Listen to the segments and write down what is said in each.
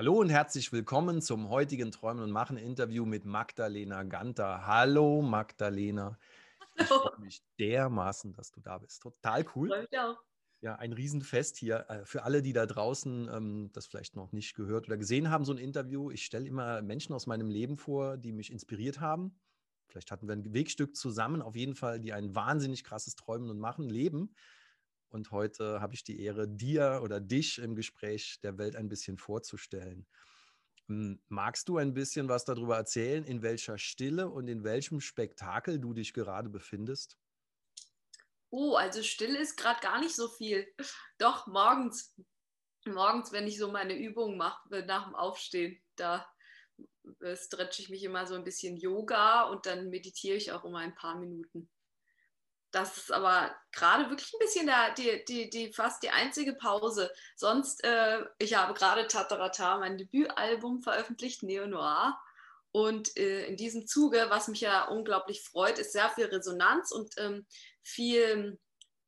Hallo und herzlich willkommen zum heutigen Träumen und Machen Interview mit Magdalena Ganter. Hallo Magdalena. Ich freue mich dermaßen, dass du da bist. Total cool. Freue mich auch. Ja, ein Riesenfest hier. Äh, für alle, die da draußen ähm, das vielleicht noch nicht gehört oder gesehen haben, so ein Interview. Ich stelle immer Menschen aus meinem Leben vor, die mich inspiriert haben. Vielleicht hatten wir ein Wegstück zusammen, auf jeden Fall, die ein wahnsinnig krasses Träumen und Machen leben. Und heute habe ich die Ehre, dir oder dich im Gespräch der Welt ein bisschen vorzustellen. Hm, magst du ein bisschen was darüber erzählen, in welcher Stille und in welchem Spektakel du dich gerade befindest? Oh, also Stille ist gerade gar nicht so viel. Doch, morgens. Morgens, wenn ich so meine Übungen mache, nach dem Aufstehen, da äh, stretche ich mich immer so ein bisschen Yoga und dann meditiere ich auch immer ein paar Minuten das ist aber gerade wirklich ein bisschen der, die, die, die, fast die einzige Pause. Sonst, äh, ich habe gerade Tatarata, mein Debütalbum veröffentlicht, Neo Noir. Und äh, in diesem Zuge, was mich ja unglaublich freut, ist sehr viel Resonanz und ähm, viel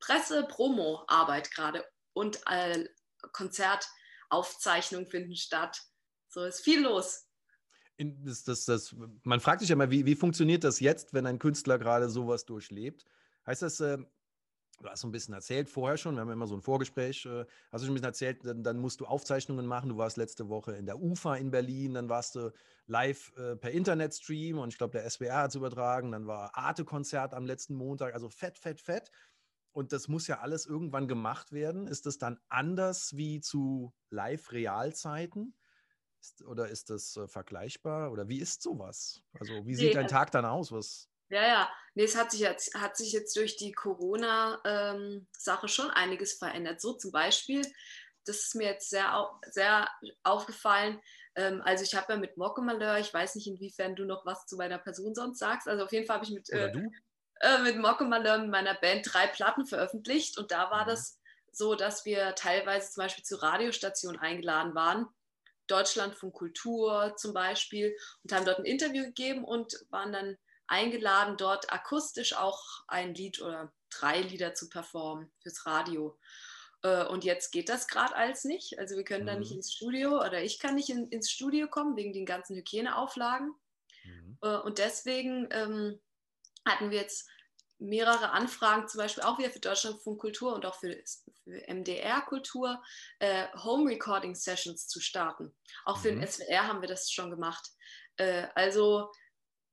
Presse-Promo-Arbeit gerade. Und äh, Konzertaufzeichnungen finden statt. So ist viel los. Das, das, das, man fragt sich ja mal, wie, wie funktioniert das jetzt, wenn ein Künstler gerade sowas durchlebt? Heißt das, äh, du hast so ein bisschen erzählt vorher schon, wir haben immer so ein Vorgespräch, äh, hast du schon ein bisschen erzählt, dann, dann, musst du Aufzeichnungen machen. Du warst letzte Woche in der UFA in Berlin, dann warst du live äh, per Internetstream und ich glaube, der SWR hat es übertragen. Dann war Arte-Konzert am letzten Montag, also fett, fett, fett. Und das muss ja alles irgendwann gemacht werden. Ist das dann anders wie zu Live-Realzeiten? Oder ist das äh, vergleichbar? Oder wie ist sowas? Also, wie sieht nee, dein Tag dann aus? Was ja, ja. Nee, es hat sich jetzt, hat sich jetzt durch die Corona-Sache ähm, schon einiges verändert. So zum Beispiel, das ist mir jetzt sehr, sehr aufgefallen. Ähm, also ich habe ja mit Mocke Malheur, ich weiß nicht, inwiefern du noch was zu meiner Person sonst sagst. Also auf jeden Fall habe ich mit, äh, äh, mit Mocke Malheur, mit meiner Band, drei Platten veröffentlicht. Und da war mhm. das so, dass wir teilweise zum Beispiel zu Radiostationen eingeladen waren. Deutschland von Kultur zum Beispiel und haben dort ein Interview gegeben und waren dann eingeladen, dort akustisch auch ein Lied oder drei Lieder zu performen fürs Radio. Äh, und jetzt geht das gerade alles nicht. Also wir können mhm. da nicht mhm. ins Studio oder ich kann nicht in, ins Studio kommen wegen den ganzen Hygieneauflagen. Mhm. Äh, und deswegen ähm, hatten wir jetzt mehrere Anfragen, zum Beispiel auch wieder für Deutschlandfunk Kultur und auch für, für MDR Kultur, äh, Home Recording Sessions zu starten. Auch für mhm. den SWR haben wir das schon gemacht. Äh, also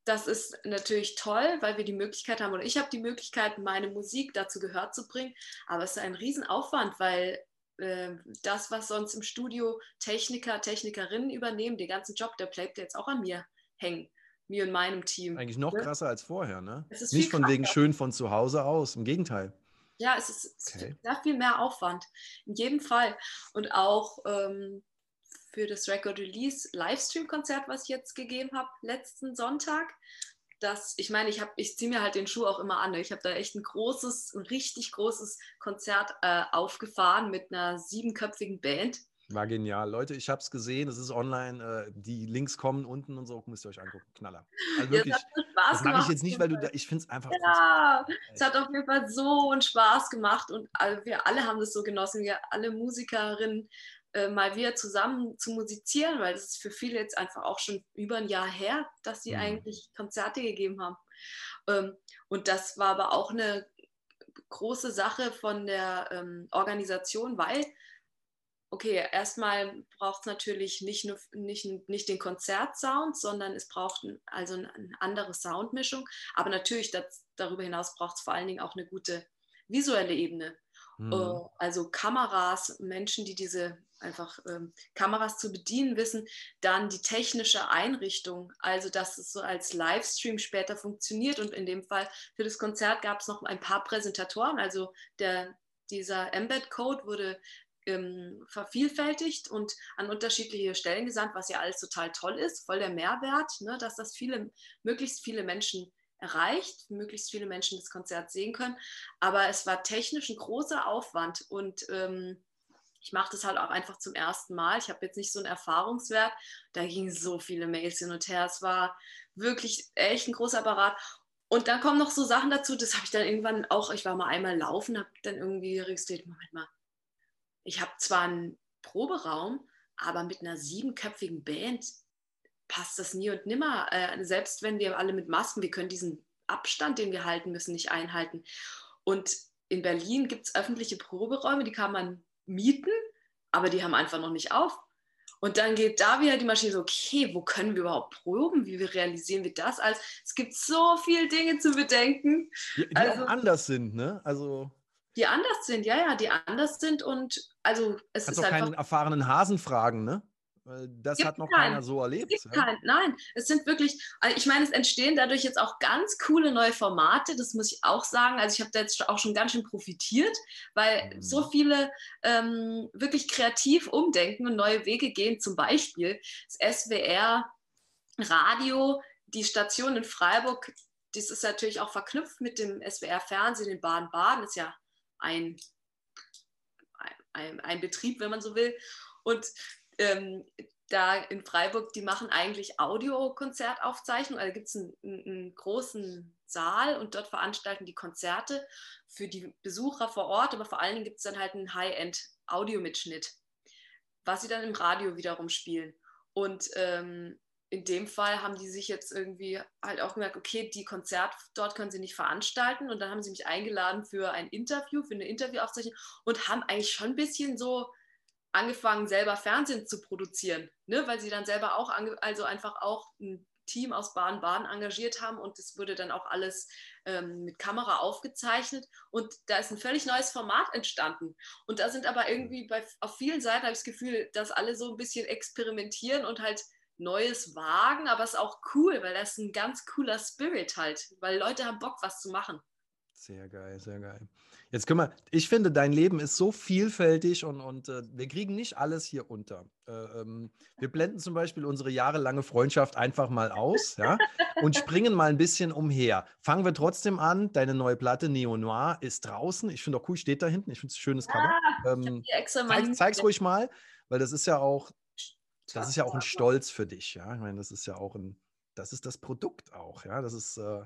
das ist natürlich toll, weil wir die Möglichkeit haben, oder ich habe die Möglichkeit, meine Musik dazu gehört zu bringen. Aber es ist ein Riesenaufwand, weil äh, das, was sonst im Studio Techniker, Technikerinnen übernehmen, den ganzen Job, der bleibt jetzt auch an mir hängen. Mir und meinem Team. Eigentlich noch krasser als vorher, ne? Nicht von wegen schön von zu Hause aus, im Gegenteil. Ja, es ist, okay. sehr viel mehr Aufwand. In jedem Fall. Und auch ähm, für das Record Release Livestream-Konzert, was ich jetzt gegeben habe, letzten Sonntag. Das, ich meine, ich, ich ziehe mir halt den Schuh auch immer an. Ich habe da echt ein großes, ein richtig großes Konzert äh, aufgefahren mit einer siebenköpfigen Band. War genial. Leute, ich habe es gesehen, es ist online. Äh, die Links kommen unten und so, müsst ihr euch angucken. Knaller. Also wirklich, das mache ich jetzt nicht, weil du da, ich finde es einfach. Ja, es hat auf jeden Fall so einen Spaß gemacht und wir alle haben das so genossen. Wir alle Musikerinnen äh, mal wieder zusammen zu musizieren, weil das ist für viele jetzt einfach auch schon über ein Jahr her, dass sie mhm. eigentlich Konzerte gegeben haben. Ähm, und das war aber auch eine große Sache von der ähm, Organisation, weil, okay, erstmal braucht es natürlich nicht, nur, nicht, nicht den Konzertsound, sondern es braucht ein, also eine andere Soundmischung. Aber natürlich das, darüber hinaus braucht es vor allen Dingen auch eine gute visuelle Ebene. Mhm. Äh, also Kameras, Menschen, die diese einfach ähm, Kameras zu bedienen wissen, dann die technische Einrichtung, also dass es so als Livestream später funktioniert und in dem Fall für das Konzert gab es noch ein paar Präsentatoren, also der, dieser Embed-Code wurde ähm, vervielfältigt und an unterschiedliche Stellen gesandt, was ja alles total toll ist, voll der Mehrwert, ne, dass das viele, möglichst viele Menschen erreicht, möglichst viele Menschen das Konzert sehen können. Aber es war technisch ein großer Aufwand und ähm, ich mache das halt auch einfach zum ersten Mal. Ich habe jetzt nicht so einen Erfahrungswert. Da gingen so viele Mails hin und her. Es war wirklich echt ein großer Apparat. Und dann kommen noch so Sachen dazu, das habe ich dann irgendwann auch, ich war mal einmal laufen, habe dann irgendwie registriert, Moment mal, ich habe zwar einen Proberaum, Aber mit einer siebenköpfigen Band passt das nie und nimmer. Äh, selbst wenn wir alle mit Masken, wir können diesen Abstand, den wir halten müssen, nicht einhalten. Und in Berlin gibt es öffentliche Proberäume, die kann man mieten, aber die haben einfach noch nicht auf. Und dann geht da wieder die Maschine so, okay, wo können wir überhaupt proben? Wie realisieren wir das? Also, es gibt so viele Dinge zu bedenken. Die, die also, anders sind, ne? Also die anders sind, ja, ja, die anders sind und also es Kannst ist auch keinen erfahrenen Hasen fragen, ne? Das hat noch keinen. keiner so erlebt. Es gibt ja? keinen. Nein, es sind wirklich, also ich meine, es entstehen dadurch jetzt auch ganz coole neue Formate, das muss ich auch sagen. Also ich habe da jetzt auch schon ganz schön profitiert, weil mhm. so viele ähm, wirklich kreativ umdenken und neue Wege gehen. Zum Beispiel das SWR Radio, die Station in Freiburg, das ist natürlich auch verknüpft mit dem SWR Fernsehen in Baden-Baden, ist ja ein, ein, ein Betrieb, wenn man so will. Und ähm, da in Freiburg, die machen eigentlich Audiokonzertaufzeichnungen. Also gibt es einen, einen, großen Saal und dort veranstalten die Konzerte für die Besucher vor Ort, aber vor allen Dingen gibt es dann halt einen High-End-Audiomitschnitt, was sie dann im Radio wiederum spielen. Und ähm, in dem Fall haben die sich jetzt irgendwie halt auch gemerkt, okay, die Konzerte dort können sie nicht veranstalten. Und dann haben sie mich eingeladen für ein Interview, für eine Interviewaufzeichnung und haben eigentlich schon ein bisschen so angefangen, selber Fernsehen zu produzieren, ne? weil sie dann selber auch, also einfach auch ein Team aus Baden-Baden engagiert haben und es wurde dann auch alles ähm, mit Kamera aufgezeichnet und da ist ein völlig neues Format entstanden. Und da sind aber irgendwie bei, auf vielen Seiten, habe ich das Gefühl, dass alle so ein bisschen experimentieren und halt Neues wagen, aber es ist auch cool, weil das ist ein ganz cooler Spirit halt, weil Leute haben Bock, was zu machen. Sehr geil, sehr geil. Jetzt können wir, ich finde, dein Leben ist so vielfältig und, und äh, wir kriegen nicht alles hier unter. Äh, ähm, wir blenden zum Beispiel unsere jahrelange Freundschaft einfach mal aus ja, und springen mal ein bisschen umher. Fangen wir trotzdem an. Deine neue Platte Neo Noir ist draußen. Ich finde auch cool, steht da hinten. Ich finde es ein schönes Cover. Ah, ähm, zeig, zeig's ruhig mal, weil das ist ja auch, das ist ja auch ein Stolz für dich. Ja, ich meine, das ist ja auch ein, das ist das Produkt auch. Ja, das ist. Äh,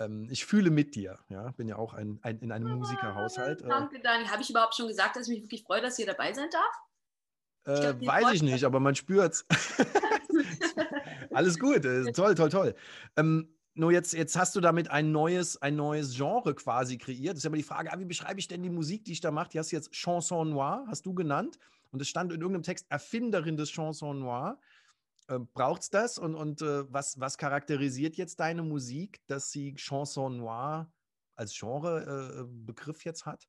ähm, ich fühle mit dir. Ja, bin ja auch ein, ein in einem Musikerhaushalt. Äh. Danke, Daniel. Habe ich überhaupt schon gesagt, dass ich mich wirklich freue, dass ihr dabei sein darf? Ich glaub, äh, weiß ich nicht, aber man spürt es. Alles gut, äh, toll, toll, toll. Ähm, nur jetzt, jetzt hast du damit ein neues, ein neues Genre quasi kreiert. Das ist ja immer die Frage, ah, wie beschreibe ich denn die Musik, die ich da mache? Die hast du jetzt Chanson Noir, hast du genannt. Und es stand in irgendeinem Text Erfinderin des Chanson Noir. Äh, Braucht es das? Und, und äh, was, was charakterisiert jetzt deine Musik, dass sie Chanson Noir als Genrebegriff äh, jetzt hat?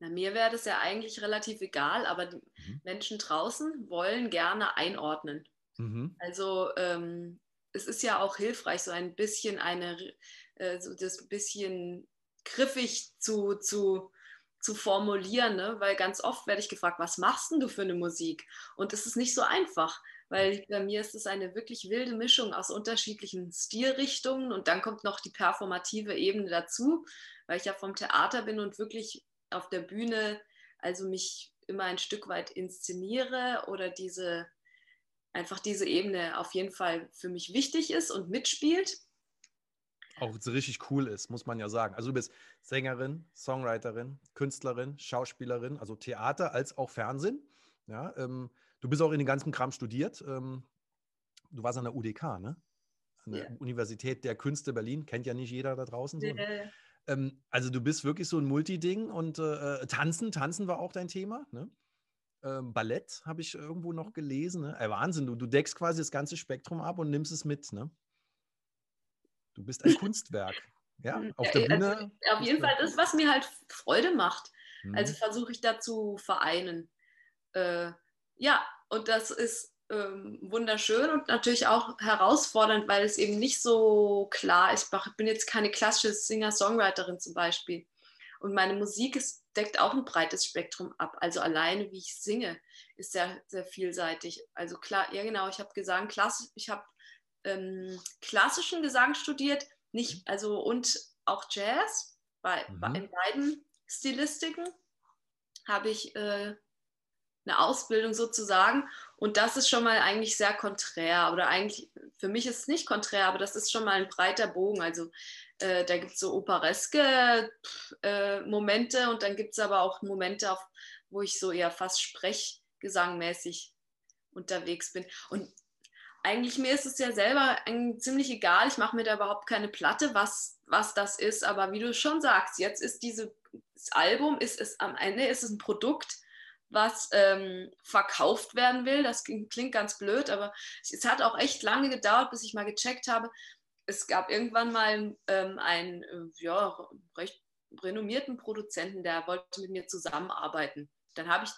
Na, mir wäre das ja eigentlich relativ egal, aber die mhm. Menschen draußen wollen gerne einordnen. Mhm. Also ähm, es ist ja auch hilfreich, so ein bisschen eine, äh, so das bisschen griffig zu, zu zu formulieren, ne? weil ganz oft werde ich gefragt, was machst denn du für eine Musik? Und es ist nicht so einfach, weil bei mir ist es eine wirklich wilde Mischung aus unterschiedlichen Stilrichtungen und dann kommt noch die performative Ebene dazu, weil ich ja vom Theater bin und wirklich auf der Bühne also mich immer ein Stück weit inszeniere oder diese einfach diese Ebene auf jeden Fall für mich wichtig ist und mitspielt auch richtig cool ist, muss man ja sagen. Also du bist Sängerin, Songwriterin, Künstlerin, Schauspielerin, also Theater als auch Fernsehen. Ja, ähm, du bist auch in den ganzen Kram studiert. Ähm, du warst an der UDK, ne? An der yeah. Universität der Künste Berlin. Kennt ja nicht jeder da draußen. So, ne? ähm, also du bist wirklich so ein Multiding und äh, Tanzen, Tanzen war auch dein Thema, ne? Ähm, Ballett habe ich irgendwo noch gelesen. Ne? Äh, Wahnsinn, du, du deckst quasi das ganze Spektrum ab und nimmst es mit, ne? Du bist ein Kunstwerk. Ja, auf der Bühne. Also, auf jeden Fall das, was mir halt Freude macht. Mhm. Also versuche ich da zu vereinen. Äh, ja, und das ist ähm, wunderschön und natürlich auch herausfordernd, weil es eben nicht so klar ist. Ich bin jetzt keine klassische Singer-Songwriterin zum Beispiel. Und meine Musik ist, deckt auch ein breites Spektrum ab. Also alleine, wie ich singe, ist sehr, sehr vielseitig. Also klar, ja genau, ich habe gesagt, ich habe ähm, klassischen Gesang studiert, nicht, mhm. also und auch Jazz. Bei, mhm. in beiden Stilistiken habe ich äh, eine Ausbildung sozusagen. Und das ist schon mal eigentlich sehr konträr. Oder eigentlich, für mich ist es nicht konträr, aber das ist schon mal ein breiter Bogen. Also äh, da gibt es so opereske äh, Momente und dann gibt es aber auch Momente, auf, wo ich so eher fast sprech, gesangmäßig unterwegs bin. Und eigentlich mir ist es ja selber ziemlich egal. Ich mache mir da überhaupt keine Platte, was, was das ist. Aber wie du schon sagst, jetzt ist dieses Album, ist es am Ende ist es ein Produkt, was ähm, verkauft werden will. Das klingt ganz blöd, aber es hat auch echt lange gedauert, bis ich mal gecheckt habe. Es gab irgendwann mal ähm, einen äh, ja, recht renommierten Produzenten, der wollte mit mir zusammenarbeiten. Dann habe ich,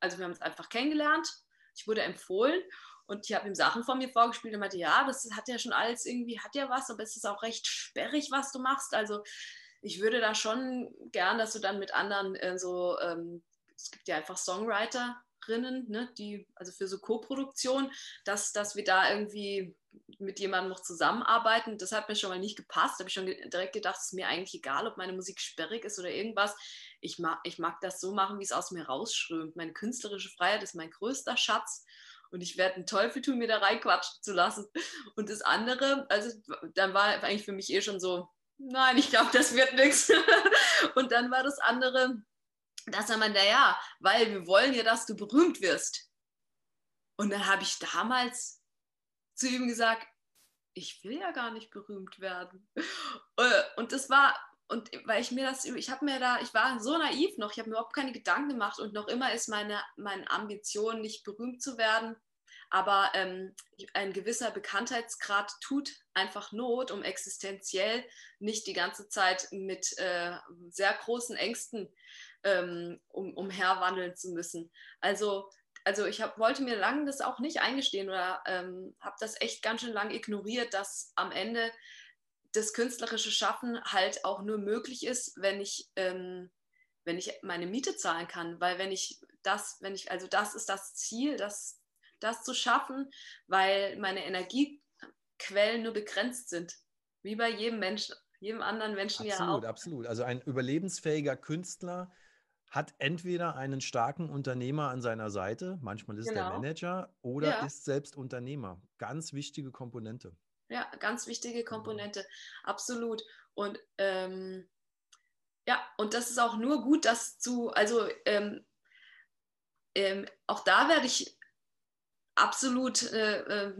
also wir haben uns einfach kennengelernt. Ich wurde empfohlen und ich habe ihm Sachen von mir vorgespielt und meinte, ja, das hat ja schon alles irgendwie, hat ja was, aber es ist auch recht sperrig, was du machst. Also ich würde da schon gern, dass du dann mit anderen äh, so, ähm, es gibt ja einfach Songwriterinnen, ne, die, also für so Co-Produktion, dass, dass wir da irgendwie mit jemandem noch zusammenarbeiten. Das hat mir schon mal nicht gepasst. Da habe ich schon direkt gedacht, es ist mir eigentlich egal, ob meine Musik sperrig ist oder irgendwas. Ich mag, ich mag das so machen, wie es aus mir rausströmt. Meine künstlerische Freiheit ist mein größter Schatz und ich werde einen Teufel tun, mir da reinquatschen zu lassen. Und das andere, also dann war eigentlich für mich eh schon so, nein, ich glaube, das wird nichts. Und dann war das andere, dass er meinte, ja, weil wir wollen ja, dass du berühmt wirst. Und dann habe ich damals zu ihm gesagt, ich will ja gar nicht berühmt werden. Äh, und das war, und weil ich mir das, ich habe mir da, ich war so naiv noch, ich habe mir überhaupt keine Gedanken gemacht und noch immer ist meine, meine Ambition, nicht berühmt zu werden. Aber ähm, ein gewisser Bekanntheitsgrad tut einfach Not, um existenziell nicht die ganze Zeit mit äh, sehr großen Ängsten ähm, um, umherwandeln zu müssen. Also, also ich hab, wollte mir lange das auch nicht eingestehen oder ähm, habe das echt ganz schön lange ignoriert, dass am Ende das künstlerische Schaffen halt auch nur möglich ist, wenn ich, ähm, wenn ich meine Miete zahlen kann. Weil wenn ich das, wenn ich, also das ist das Ziel, das, das zu schaffen, weil meine Energiequellen nur begrenzt sind. Wie bei jedem Menschen, jedem anderen Menschen absolut, ja auch. Absolut, absolut. Also ein überlebensfähiger Künstler hat entweder einen starken Unternehmer an seiner Seite, manchmal ist genau. der Manager, oder ja. ist selbst Unternehmer. Ganz wichtige Komponente. Ja, ganz wichtige Komponente, absolut. Und ähm, ja, und das ist auch nur gut, das zu, also ähm, ähm, auch da werde ich absolut, äh, äh,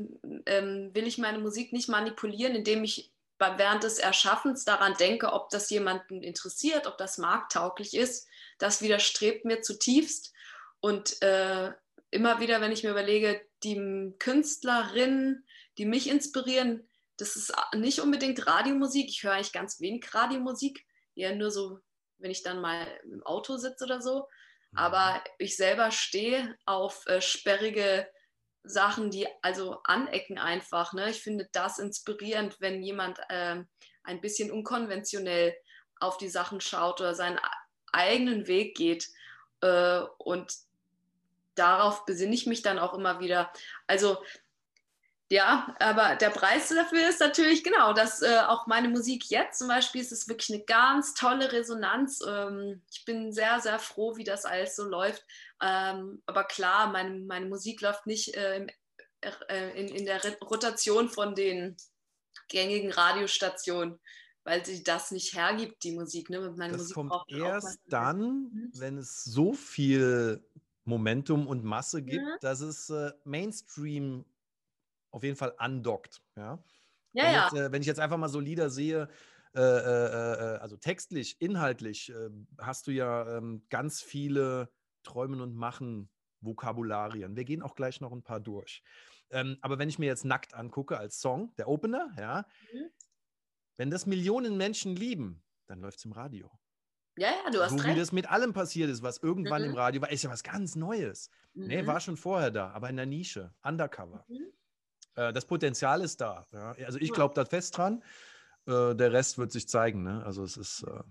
will ich meine Musik nicht manipulieren, indem ich während des Erschaffens daran denke, ob das jemanden interessiert, ob das markttauglich ist. Das widerstrebt mir zutiefst. Und äh, immer wieder, wenn ich mir überlege, die Künstlerinnen, die mich inspirieren, das ist nicht unbedingt Radiomusik. Ich höre eigentlich ganz wenig Radiomusik, eher nur so, wenn ich dann mal im Auto sitze oder so. Mhm. Aber ich selber stehe auf äh, sperrige Sachen, die also anecken einfach. Ne? Ich finde das inspirierend, wenn jemand äh, ein bisschen unkonventionell auf die Sachen schaut oder seinen eigenen Weg geht. Äh, und darauf besinne ich mich dann auch immer wieder. Also ja, aber der Preis dafür ist natürlich genau, dass äh, auch meine Musik jetzt zum Beispiel ist es wirklich eine ganz tolle Resonanz. Ähm, ich bin sehr, sehr froh, wie das alles so läuft. Ähm, aber klar, meine, meine Musik läuft nicht äh, im, äh, in, in der Rotation von den gängigen Radiostationen, weil sie das nicht hergibt, die Musik. Ne? Meine das Musik kommt erst dann, mhm. wenn es so viel Momentum und Masse gibt, ja. dass es äh, Mainstream auf jeden Fall andockt. Ja, ja, wenn, ja. Jetzt, äh, wenn ich jetzt einfach mal so Lieder sehe, äh, äh, äh also textlich, inhaltlich, äh, hast du ja ähm, ganz viele Träumen und Machen Vokabularien. Wir gehen auch gleich noch ein paar durch. Ähm, aber wenn ich mir jetzt nackt angucke als Song, der Opener, ja, mhm. wenn das Millionen Menschen lieben, dann läuft es im Radio. Ja, ja, du hast so recht. wie das mit allem passiert ist, was irgendwann mhm. im Radio war, ist ja was ganz Neues. Mhm. Nee, war schon vorher da, aber in der Nische, undercover. Mhm. Äh, das Potenzial ist da. Ja? Also ich glaube da fest dran. Äh, der Rest wird sich zeigen. Ne? Also es ist, äh,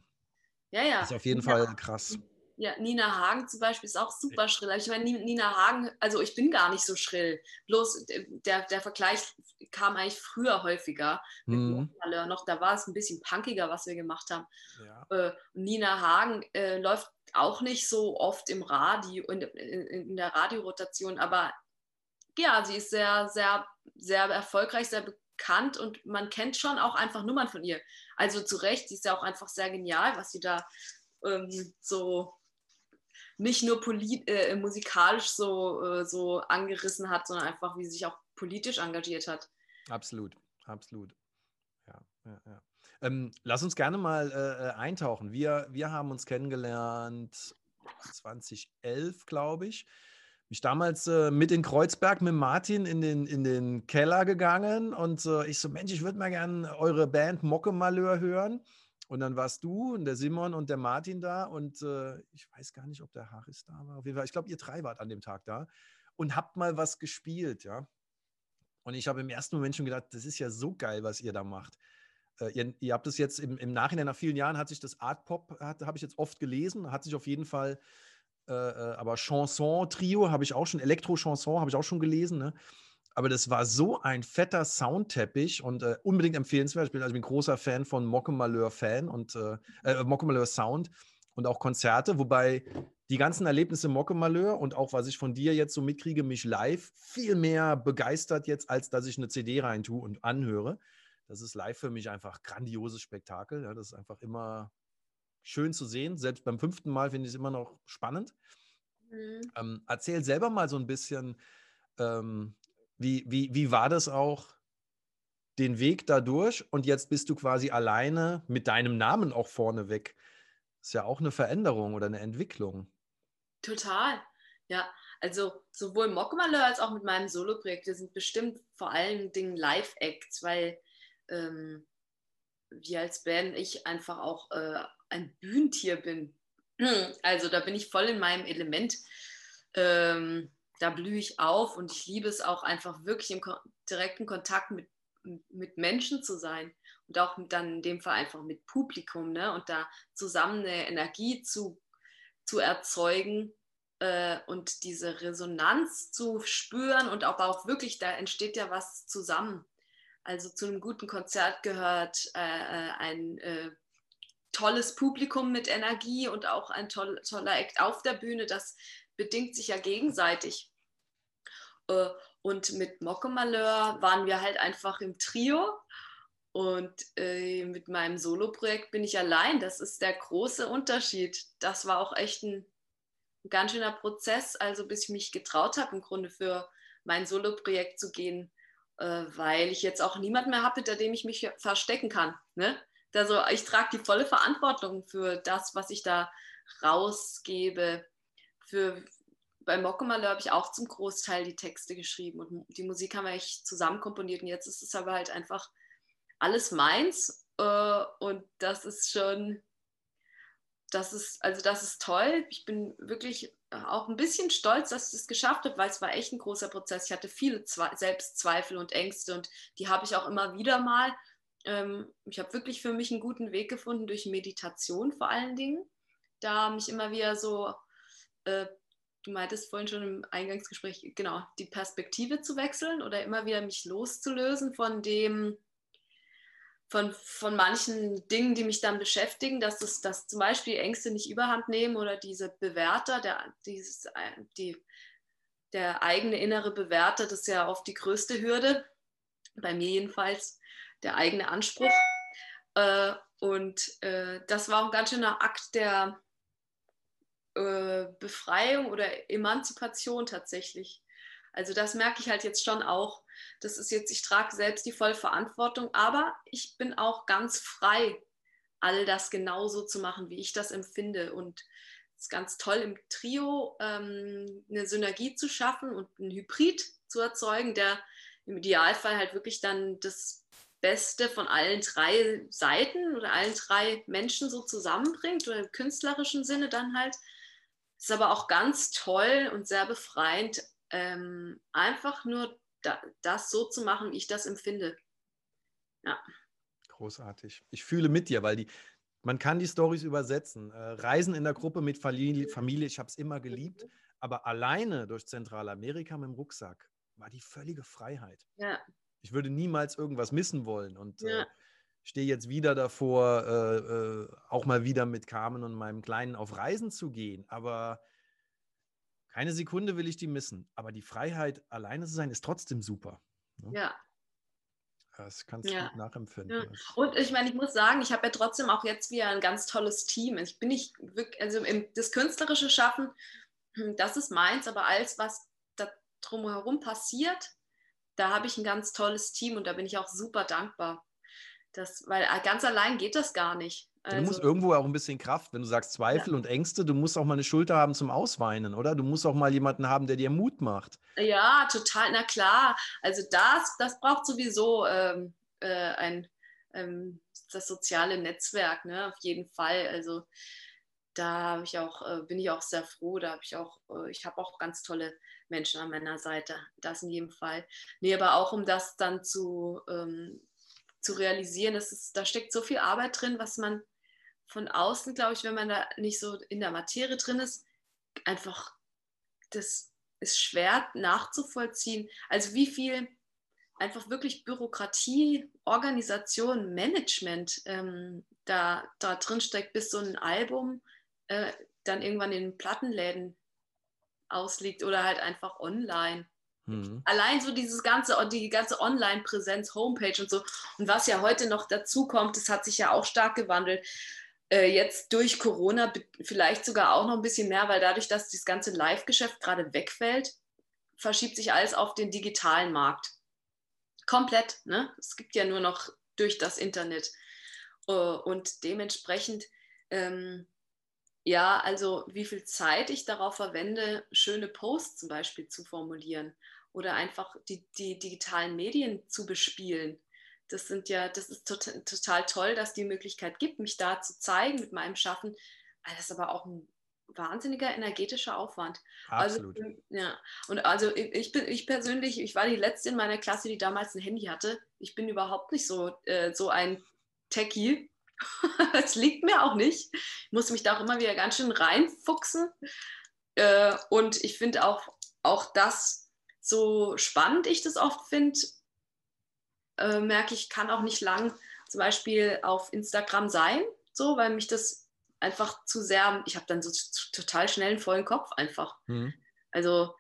ja, ja. ist auf jeden ja. Fall krass. Ja, Nina Hagen zum Beispiel ist auch super schrill. Ich meine, Nina Hagen, also ich bin gar nicht so schrill. Bloß der, der Vergleich kam eigentlich früher häufiger mit mhm. noch. Da war es ein bisschen punkiger, was wir gemacht haben. Ja. Nina Hagen äh, läuft auch nicht so oft im Radio, in, in, in der Radiorotation, aber ja, sie ist sehr, sehr, sehr erfolgreich, sehr bekannt und man kennt schon auch einfach Nummern von ihr. Also zu Recht, sie ist ja auch einfach sehr genial, was sie da ähm, so nicht nur äh, musikalisch so, äh, so angerissen hat, sondern einfach, wie sie sich auch politisch engagiert hat. Absolut, absolut. Ja, ja, ja. Ähm, lass uns gerne mal äh, äh eintauchen. Wir, wir haben uns kennengelernt 2011, glaube ich. Mich damals äh, mit in Kreuzberg mit Martin in den, in den Keller gegangen und äh, ich so, Mensch, ich würde mal gerne eure Band Mocke Malheur hören. Und dann warst du und der Simon und der Martin da und äh, ich weiß gar nicht, ob der Haris da war. Auf jeden Fall, ich glaube, ihr drei wart an dem Tag da und habt mal was gespielt, ja. Und ich habe im ersten Moment schon gedacht, das ist ja so geil, was ihr da macht. Äh, ihr, ihr, habt es jetzt im, im, Nachhinein, nach vielen Jahren, hat sich das Art Pop, habe ich jetzt oft gelesen, hat sich auf jeden Fall, äh, äh aber Chanson-Trio habe ich auch schon, Elektro-Chanson habe ich auch schon gelesen, ne? aber das war so ein fetter Soundteppich und äh, unbedingt empfehlenswert. Ich bin, also ich bin großer Fan von Mocke Malheur Fan und äh, äh, Mocke Malheur Sound und auch Konzerte, wobei die ganzen Erlebnisse Mocke Malheur und auch was ich von dir jetzt so mitkriege, mich live viel mehr begeistert jetzt, als dass ich eine CD reintue und anhöre. Das ist live für mich einfach grandioses Spektakel. Ja, das ist einfach immer schön zu sehen. Selbst beim fünften Mal finde ich es immer noch spannend. Mhm. Ähm, erzähl selber mal so ein bisschen, ähm, wie, wie, wie war das auch, den Weg dadurch? Und jetzt bist du quasi alleine mit deinem Namen auch vorneweg. Ist ja auch eine Veränderung oder eine Entwicklung. Total. Ja, also sowohl Mockmalheur als auch mit meinem Solo-Projekt, wir sind bestimmt vor allen Dingen Live-Acts, weil ähm, wir als Band, ich einfach auch äh, ein Bühnentier bin. Also da bin ich voll in meinem Element. Ähm, da blühe ich auf und ich liebe es auch einfach wirklich im direkten Kontakt mit, mit Menschen zu sein und auch dann in dem Fall einfach mit Publikum ne? und da zusammen eine Energie zu, zu erzeugen äh, und diese Resonanz zu spüren und aber auch wirklich, da entsteht ja was zusammen. Also zu einem guten Konzert gehört äh, äh ein äh, tolles Publikum mit Energie und auch ein toll, toller Act auf der Bühne. Das bedingt sich ja gegenseitig. Äh, und mit Mocke Malheur waren wir halt einfach im Trio. Und äh, mit meinem Solo-Projekt bin ich allein. Das ist der große Unterschied. Das war auch echt ein, ganz schöner Prozess, also bis ich mich getraut habe, im Grunde für mein Solo-Projekt zu gehen, äh, weil ich jetzt auch niemand mehr habe, hinter dem ich mich verstecken kann. Ne? Also ich trage die volle Verantwortung für das, was ich da rausgebe, für, bei Mockemalö habe ich auch zum Großteil die Texte geschrieben und die Musik haben wir echt zusammen komponiert und jetzt ist es aber halt einfach alles meins äh, und das ist schon, das ist, also das ist toll. Ich bin wirklich auch ein bisschen stolz, dass ich es geschafft habe, weil es war echt ein großer Prozess. Ich hatte viele Zwe Selbstzweifel und Ängste und die habe ich auch immer wieder mal. Ähm, ich habe wirklich für mich einen guten Weg gefunden durch Meditation vor allen Dingen. Da mich immer wieder so äh, du meintest vorhin schon im Eingangsgespräch, genau, die Perspektive zu wechseln oder immer wieder mich loszulösen von dem, von, von manchen Dingen, die mich dann beschäftigen, dass, es, dass zum Beispiel Ängste nicht überhand nehmen oder diese Bewerter, der, dieses, die, der eigene innere Bewerter, das ist ja oft die größte Hürde, bei mir jedenfalls, der eigene Anspruch. Äh, und äh, das war auch ein ganz schöner Akt der, äh, Befreiung oder Emanzipation tatsächlich. Also das merke ich halt jetzt schon auch. Das ist jetzt, ich trage selbst die volle Verantwortung, aber ich bin auch ganz frei, all das genauso zu machen, wie ich das empfinde. Und es ist ganz toll im Trio ähm, eine Synergie zu schaffen und einen Hybrid zu erzeugen, der im Idealfall halt wirklich dann das Beste von allen drei Seiten oder allen drei Menschen so zusammenbringt oder im künstlerischen Sinne dann halt ist aber auch ganz toll und sehr befreiend, ähm, einfach nur da, das so zu machen, wie ich das empfinde. Ja. Großartig. Ich fühle mit dir, weil die, man kann die Stories übersetzen. Äh, Reisen in der Gruppe mit Familie, Familie ich habe es immer geliebt, aber alleine durch Zentralamerika mit dem Rucksack war die völlige Freiheit. Ja. Ich würde niemals irgendwas missen wollen und ja. äh, stehe jetzt wieder davor, äh, äh, auch mal wieder mit Carmen und meinem Kleinen auf Reisen zu gehen. Aber keine Sekunde will ich die missen. Aber die Freiheit, alleine zu sein, ist trotzdem super. Ne? Ja. Das kannst du ja. gut nachempfinden. Ja. Und ich meine, ich muss sagen, ich habe ja trotzdem auch jetzt wieder ein ganz tolles Team. Ich bin nicht wirklich, also im, das künstlerische Schaffen, hm, das ist meins, aber alles, was da drumherum passiert, da habe ich ein ganz tolles Team und da bin ich auch super dankbar. Das, weil äh, ganz allein geht das gar nicht. Also, du musst also irgendwo auch ein bisschen Kraft, wenn du sagst Zweifel ja. und Ängste, du musst auch mal eine Schulter haben zum Ausweinen, oder? Du musst auch mal jemanden haben, der dir Mut macht. Ja, total, na klar. Also das, das braucht sowieso ähm, äh, ein, ähm, das soziale Netzwerk, ne? Auf jeden Fall. Also da ich auch, äh, bin ich auch sehr froh. Da habe ich auch, äh, ich habe auch ganz tolle Menschen an meiner Seite. Das in jedem Fall. Nee, aber auch um das dann zu, ähm, zu realisieren, es, da steckt so viel Arbeit drin, was man von außen, glaube ich, wenn man da nicht so in der Materie drin ist, einfach, das ist schwer nachzuvollziehen. Also wie viel einfach wirklich Bürokratie, Organisation, Management ähm, da, da drin steckt, bis so ein Album äh, dann irgendwann in den Plattenläden ausliegt oder halt einfach online. Mhm. Allein so dieses ganze, die ganze Online-Präsenz, Homepage und so. Und was ja heute noch dazu kommt, das hat sich ja auch stark gewandelt. Äh, jetzt durch Corona vielleicht sogar auch noch ein bisschen mehr, weil dadurch, dass das ganze Live-Geschäft gerade wegfällt, verschiebt sich alles auf den digitalen Markt. Komplett. Ne? Es gibt ja nur noch durch das Internet. Äh, und dementsprechend, ähm, ja, also wie viel Zeit ich darauf verwende, schöne Posts zum Beispiel zu formulieren oder einfach die, die digitalen Medien zu bespielen das sind ja, das ist total, total toll, dass die Möglichkeit gibt, mich da zu zeigen mit meinem Schaffen. Das ist aber auch ein wahnsinniger energetischer Aufwand. Also, Absolut. Also, ja, und also ich bin, ich persönlich, ich war die letzte in meiner Klasse, die damals ein Handy hatte. Ich bin überhaupt nicht so, äh, so ein Techie. Es liegt mir auch nicht. Ich muss mich da auch immer wieder ganz schön reinfuchsen. Äh, und ich finde auch, auch das, so spannend ich das oft finde, äh, merke ich, kann auch nicht lang zum Beispiel auf Instagram sein, so, weil mich das einfach zu sehr, ich habe dann so total schnell einen vollen Kopf einfach. Mhm. Also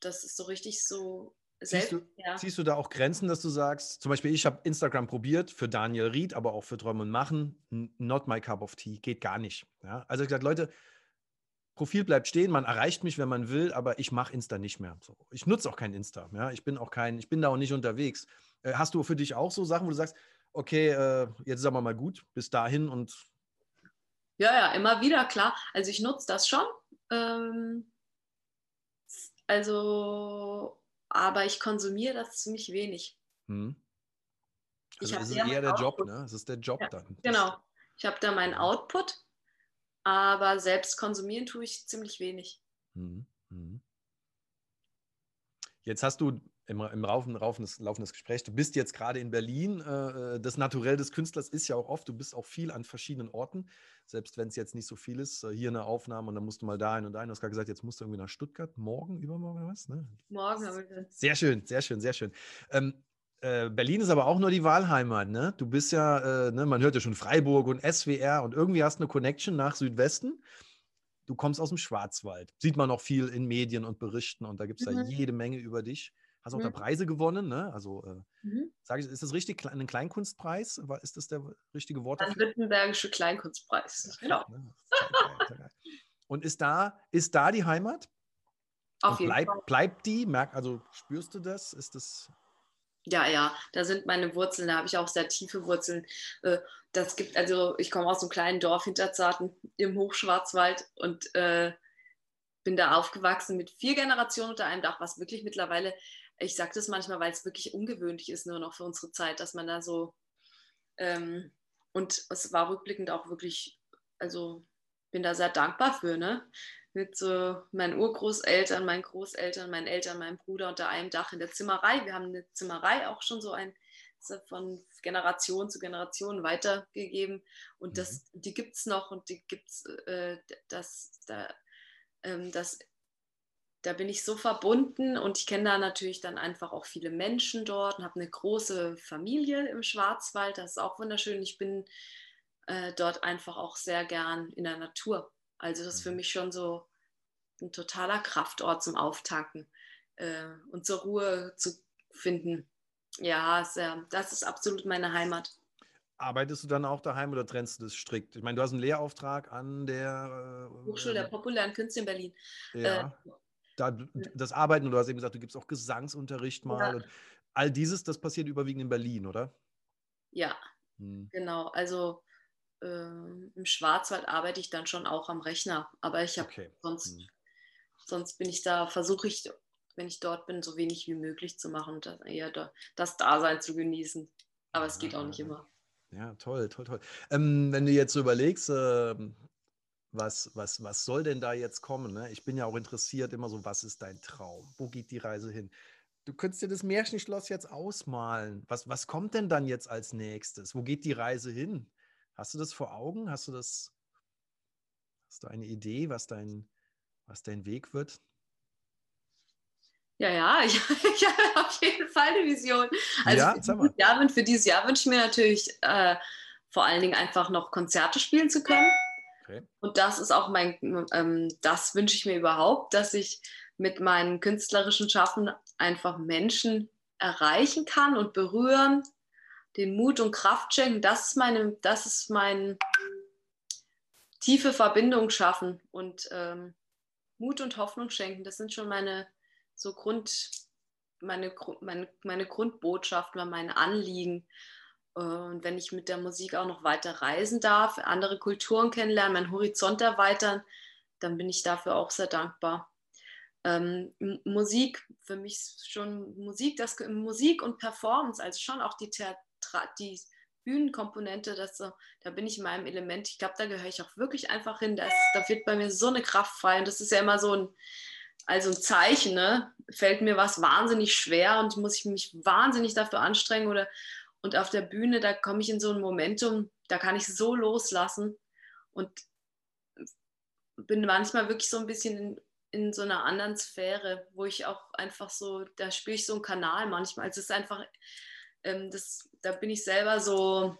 das ist so richtig so Siehst du, ja. siehst du, da auch Grenzen, dass du sagst, zum Beispiel, ich habe Instagram probiert für Daniel Ried, aber auch für Träumen und Machen, not my cup of tea, geht gar nicht. Ja? Also ich gesagt, Leute, Profil bleibt stehen, man erreicht mich, wenn man will, aber ich mache Insta nicht mehr. So. Ich nutze auch kein Insta. Ja? Ich bin auch kein, ich bin da auch nicht unterwegs. Äh, hast du für dich auch so Sachen, wo du sagst, okay, äh, jetzt sagen wir mal gut, bis dahin und. Ja, ja, immer wieder, klar. Also ich nutze das schon. Ähm, also, aber ich konsumiere das ziemlich wenig. Hm. Also ich das ist eher der Output. Job, ne? Das ist der Job ja, dann. Genau. Ich habe da meinen Output, aber selbst konsumieren tue ich ziemlich wenig. Hm. Hm. Jetzt hast du im, im Laufen, Laufen, des, Laufen des Gesprächs. Du bist jetzt gerade in Berlin. Äh, äh, das Naturell des Künstlers ist ja auch oft, du bist auch viel an verschiedenen Orten, selbst wenn es jetzt nicht so viel ist. Äh, hier eine Aufnahme und dann musst du mal dahin und dahin. Du hast gerade gesagt, jetzt musst du irgendwie nach Stuttgart, morgen, übermorgen oder was? Ne? Morgen habe ich Sehr schön, sehr schön, sehr schön. Ähm, äh, Berlin ist aber auch nur die Wahlheimat, ne? Du bist ja, äh, ne, man hört ja schon Freiburg und SWR und irgendwie hast du eine Connection nach Südwesten. Du kommst aus dem Schwarzwald. Sieht man auch viel in Medien und Berichten und da gibt es mhm. da jede Menge über dich. Hast auch mhm. da Preise gewonnen, ne? Also, äh, mhm. sage ich, ist das richtig, ein Kleinkunstpreis? Ist das der richtige Wort? Ein Württembergische Kleinkunstpreis, genau. Ne? Und ist da, ist da die Heimat? Auf jeden bleib, Fall. Bleibt die? Merk, also spürst du das? Ist das ja, ja, da sind meine Wurzeln, da habe ich auch sehr tiefe Wurzeln. Äh, das gibt, also ich komme aus einem kleinen Dorf hinter Zarten im Hochschwarzwald und äh, bin da aufgewachsen mit vier Generationen unter einem Dach, was wirklich mittlerweile ich sage das manchmal, weil es wirklich ungewöhnlich ist, nur noch für unsere Zeit, dass man da so. Ähm, und es war rückblickend auch wirklich, also bin da sehr dankbar für, ne? Mit so meinen Urgroßeltern, meinen Großeltern, meinen Eltern, meinem Bruder unter einem Dach in der Zimmerei. Wir haben eine Zimmerei auch schon so ein von Generation zu Generation weitergegeben. Und das, mhm. die gibt es noch und die gibt es, äh, das, da, ähm, das da bin ich so verbunden und ich kenne da natürlich dann einfach auch viele Menschen dort und habe eine große Familie im Schwarzwald. Das ist auch wunderschön. Ich bin äh, dort einfach auch sehr gern in der Natur. Also das ist für mhm. mich schon so ein totaler Kraftort zum Auftanken äh, und zur Ruhe zu finden. Ja, sehr, das ist absolut meine Heimat. Arbeitest du dann auch daheim oder trennst du das strikt? Ich meine, du hast einen Lehrauftrag an der äh, Hochschule der populären Künste in Berlin. Ja. Äh, da, das Arbeiten, du hast eben gesagt, du gibst auch Gesangsunterricht mal. Ja. Und all dieses, das passiert überwiegend in Berlin, oder? Ja, hm. genau. Also äh, im Schwarzwald arbeite ich dann schon auch am Rechner. Aber ich habe okay. sonst, hm. sonst bin ich da, versuche ich, wenn ich dort bin, so wenig wie möglich zu machen und eher das Dasein zu genießen. Aber es geht auch nicht immer. Ja, toll, toll, toll. Ähm, wenn du jetzt so überlegst, äh, was, was, was soll denn da jetzt kommen? Ne? Ich bin ja auch interessiert immer so, was ist dein Traum? Wo geht die Reise hin? Du könntest dir das Märchenschloss jetzt ausmalen. Was, was kommt denn dann jetzt als nächstes? Wo geht die Reise hin? Hast du das vor Augen? Hast du das, hast du eine Idee, was dein, was dein Weg wird? Ja, ja, ich, ich habe auf jeden Fall eine Vision. Also ja, für, dieses Jahr, für dieses Jahr wünsche ich mir natürlich äh, vor allen Dingen einfach noch Konzerte spielen zu können. Okay. Und das ist auch mein, ähm, das wünsche ich mir überhaupt, dass ich mit meinem künstlerischen Schaffen einfach Menschen erreichen kann und berühren, den Mut und Kraft schenken. Das ist meine, das ist mein tiefe Verbindung schaffen und ähm, Mut und Hoffnung schenken. Das sind schon meine so Grund, meine, meine, meine Grundbotschaft, meine Anliegen. Und wenn ich mit der Musik auch noch weiter reisen darf, andere Kulturen kennenlernen, meinen Horizont erweitern, dann bin ich dafür auch sehr dankbar. Ähm, Musik, für mich schon Musik, das Musik und Performance, also schon auch die, Theatra die Bühnenkomponente, das da bin ich in meinem Element. Ich glaube, da gehöre ich auch wirklich einfach hin. Das, da wird bei mir so eine Kraft frei. Und das ist ja immer so ein, also ein Zeichen, ne? fällt mir was wahnsinnig schwer und muss ich mich wahnsinnig dafür anstrengen oder und auf der Bühne, da komme ich in so ein Momentum, da kann ich so loslassen und bin manchmal wirklich so ein bisschen in, in so einer anderen Sphäre, wo ich auch einfach so, da spüre ich so einen Kanal manchmal. Es ist einfach, ähm, das, da bin ich selber so,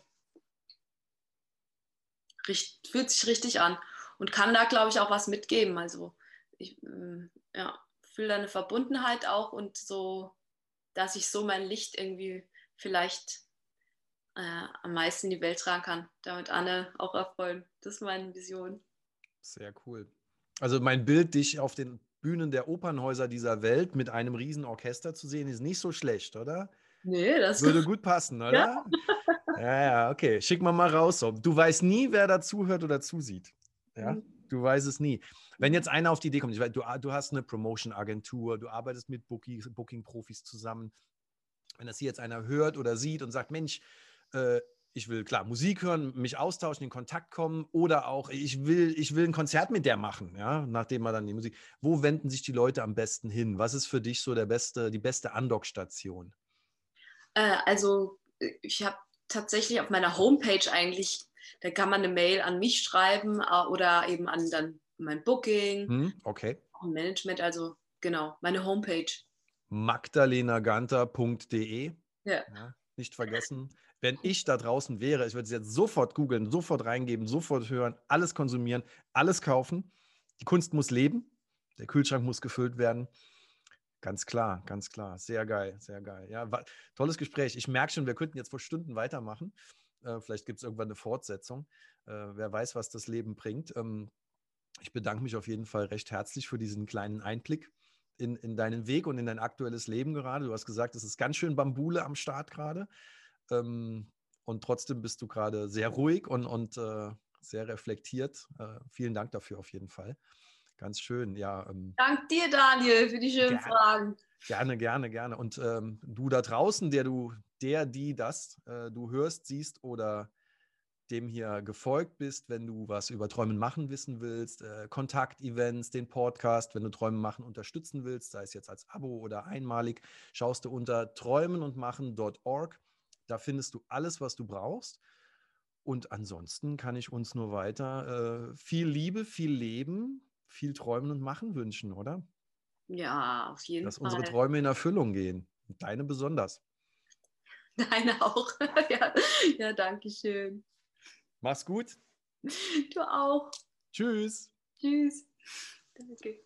richt, fühlt sich richtig an und kann da, glaube ich, auch was mitgeben. Also ich, äh, ja, fühle da eine Verbundenheit auch und so, dass ich so mein Licht irgendwie vielleicht äh, am meisten in die Welt tragen kann, damit Anne auch erfreuen. Das ist meine Vision. Sehr cool. Also mein Bild, dich auf den Bühnen der Opernhäuser dieser Welt mit einem riesen Orchester zu sehen, ist nicht so schlecht, oder? Nee, das würde gut passen, oder? Ja, ja, ja okay. Schick mal mal raus. Du weißt nie, wer dazuhört oder zusieht. Ja, mhm. du weißt es nie. Wenn jetzt einer auf die Idee kommt, weiß, du, du hast eine Promotion-Agentur, du arbeitest mit Booking-Profis zusammen. Wenn das hier jetzt einer hört oder sieht und sagt, Mensch, äh, ich will klar Musik hören, mich austauschen, in Kontakt kommen oder auch ich will, ich will ein Konzert mit der machen, ja, nachdem man dann die Musik. Wo wenden sich die Leute am besten hin? Was ist für dich so der beste, die beste Andockstation? Äh, also ich habe tatsächlich auf meiner Homepage eigentlich, da kann man eine Mail an mich schreiben äh, oder eben an dann mein Booking, hm, okay. Management, also genau, meine Homepage. magdalenaganter.de. Ja. ja. Nicht vergessen. Wenn ich da draußen wäre, ich würde es jetzt sofort googeln, sofort reingeben, sofort hören, alles konsumieren, alles kaufen. Die Kunst muss leben, der Kühlschrank muss gefüllt werden. Ganz klar, ganz klar. Sehr geil, sehr geil. Ja, tolles Gespräch. Ich merke schon, wir könnten jetzt vor Stunden weitermachen. Äh, vielleicht gibt es irgendwann eine Fortsetzung. Äh, wer weiß, was das Leben bringt. Ähm, ich bedanke mich auf jeden Fall recht herzlich für diesen kleinen Einblick in, in deinen Weg und in dein aktuelles Leben gerade. Du hast gesagt, es ist ganz schön Bambule am Start gerade. Ähm, und trotzdem bist du gerade sehr ruhig und, und äh, sehr reflektiert. Äh, vielen Dank dafür auf jeden Fall. Ganz schön, ja. Ähm, Dank dir, Daniel, für die schönen gerne, Fragen. Gerne, gerne, gerne. Und ähm, du da draußen, der du, der, die das äh, du hörst, siehst oder dem hier gefolgt bist, wenn du was über Träumen machen wissen willst, äh, Kontaktevents, den Podcast, wenn du Träumen machen unterstützen willst, sei es jetzt als Abo oder einmalig, schaust du unter träumenundmachen.org. Da findest du alles, was du brauchst. Und ansonsten kann ich uns nur weiter äh, viel Liebe, viel Leben, viel Träumen und Machen wünschen, oder? Ja, auf jeden Dass Fall. Dass unsere Träume in Erfüllung gehen. Deine besonders. Deine auch. ja, ja, danke schön. Mach's gut. Du auch. Tschüss. Tschüss. Danke.